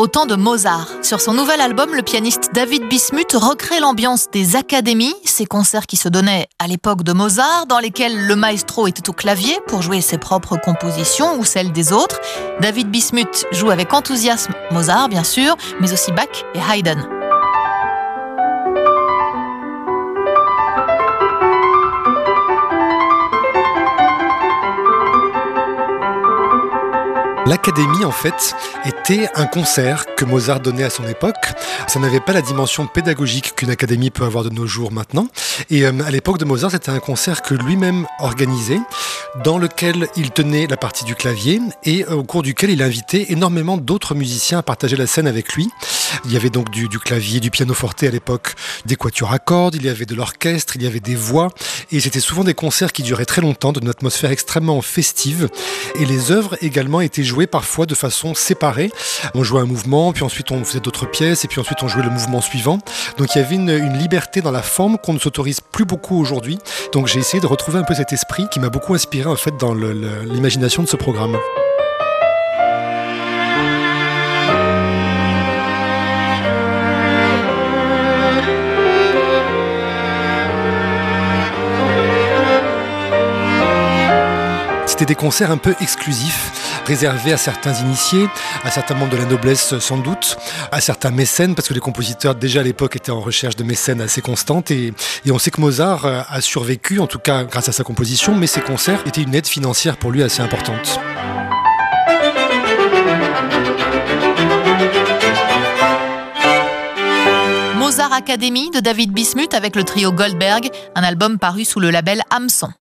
au temps de Mozart. Sur son nouvel album, le pianiste David Bismuth recrée l'ambiance des académies, ces concerts qui se donnaient à l'époque de Mozart, dans lesquels le maestro était au clavier pour jouer ses propres compositions ou celles des autres. David Bismuth joue avec enthousiasme Mozart, bien sûr, mais aussi Bach et Haydn. L'académie, en fait, était un concert que Mozart donnait à son époque. Ça n'avait pas la dimension pédagogique qu'une académie peut avoir de nos jours maintenant. Et euh, à l'époque de Mozart, c'était un concert que lui-même organisait, dans lequel il tenait la partie du clavier et euh, au cours duquel il invitait énormément d'autres musiciens à partager la scène avec lui. Il y avait donc du, clavier, du pianoforte à l'époque, des quatuors à cordes, il y avait de l'orchestre, il y avait des voix. Et c'était souvent des concerts qui duraient très longtemps, d'une atmosphère extrêmement festive. Et les œuvres également étaient jouées parfois de façon séparée. On jouait un mouvement, puis ensuite on faisait d'autres pièces, et puis ensuite on jouait le mouvement suivant. Donc il y avait une, une liberté dans la forme qu'on ne s'autorise plus beaucoup aujourd'hui. Donc j'ai essayé de retrouver un peu cet esprit qui m'a beaucoup inspiré en fait dans l'imagination de ce programme. C'était des concerts un peu exclusifs, réservés à certains initiés, à certains membres de la noblesse sans doute, à certains mécènes, parce que les compositeurs déjà à l'époque étaient en recherche de mécènes assez constantes. Et, on sait que Mozart a survécu, en tout cas grâce à sa composition, mais ces concerts étaient une aide financière pour lui assez importante. Mozart Academy de David Bismuth avec le trio Goldberg, un album paru sous le label Hamson.